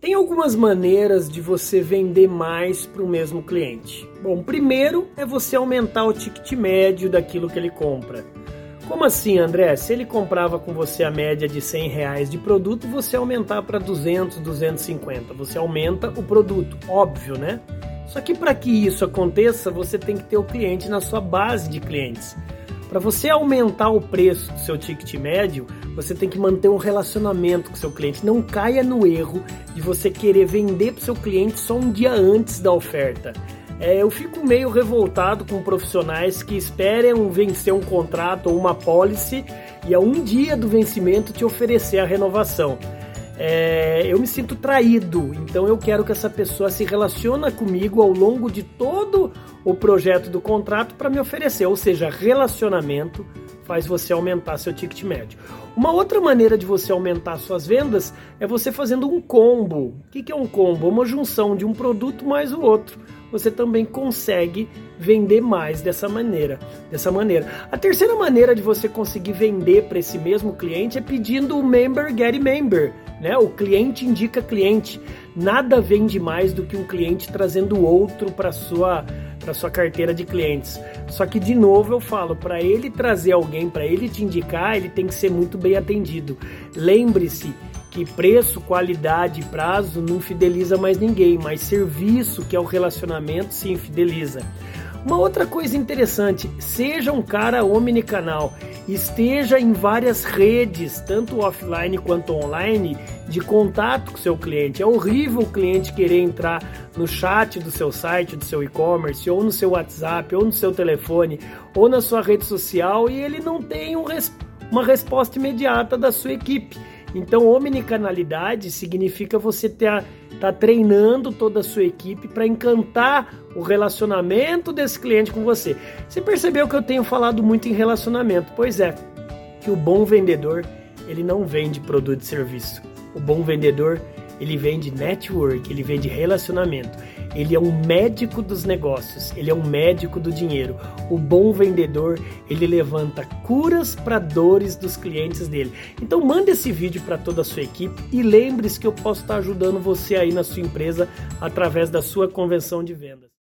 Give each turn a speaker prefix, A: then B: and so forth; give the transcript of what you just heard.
A: Tem algumas maneiras de você vender mais para o mesmo cliente. Bom, primeiro é você aumentar o ticket médio daquilo que ele compra. Como assim, André? Se ele comprava com você a média de 100 reais de produto, você aumentar para 200, 250. Você aumenta o produto, óbvio, né? Só que para que isso aconteça, você tem que ter o cliente na sua base de clientes. Para você aumentar o preço do seu ticket médio, você tem que manter um relacionamento com seu cliente. Não caia no erro de você querer vender para seu cliente só um dia antes da oferta. É, eu fico meio revoltado com profissionais que esperam vencer um contrato ou uma policy e a um dia do vencimento te oferecer a renovação. É, eu me sinto traído, então eu quero que essa pessoa se relacione comigo ao longo de todo o projeto do contrato para me oferecer, ou seja, relacionamento faz você aumentar seu ticket médio. Uma outra maneira de você aumentar suas vendas é você fazendo um combo. O que é um combo? Uma junção de um produto mais o outro. Você também consegue vender mais dessa maneira. Dessa maneira. A terceira maneira de você conseguir vender para esse mesmo cliente é pedindo o member get member, né? O cliente indica cliente. Nada vende mais do que um cliente trazendo outro para sua para sua carteira de clientes. Só que de novo eu falo, para ele trazer alguém, para ele te indicar, ele tem que ser muito bem atendido. Lembre-se que preço, qualidade e prazo não fideliza mais ninguém, mas serviço, que é o relacionamento, se infideliza. Uma outra coisa interessante, seja um cara omnicanal, esteja em várias redes, tanto offline quanto online, de contato com seu cliente. É horrível o cliente querer entrar no chat do seu site, do seu e-commerce, ou no seu WhatsApp, ou no seu telefone, ou na sua rede social e ele não tem um res uma resposta imediata da sua equipe. Então, omnicanalidade significa você estar tá treinando toda a sua equipe para encantar o relacionamento desse cliente com você. Você percebeu que eu tenho falado muito em relacionamento? Pois é, que o bom vendedor ele não vende produto e serviço. O bom vendedor ele vende network, ele vende relacionamento. Ele é um médico dos negócios, ele é um médico do dinheiro. O bom vendedor, ele levanta curas para dores dos clientes dele. Então manda esse vídeo para toda a sua equipe e lembre-se que eu posso estar ajudando você aí na sua empresa através da sua convenção de vendas.